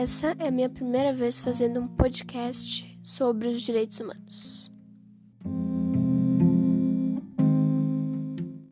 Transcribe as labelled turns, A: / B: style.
A: Essa é a minha primeira vez fazendo um podcast sobre os direitos humanos.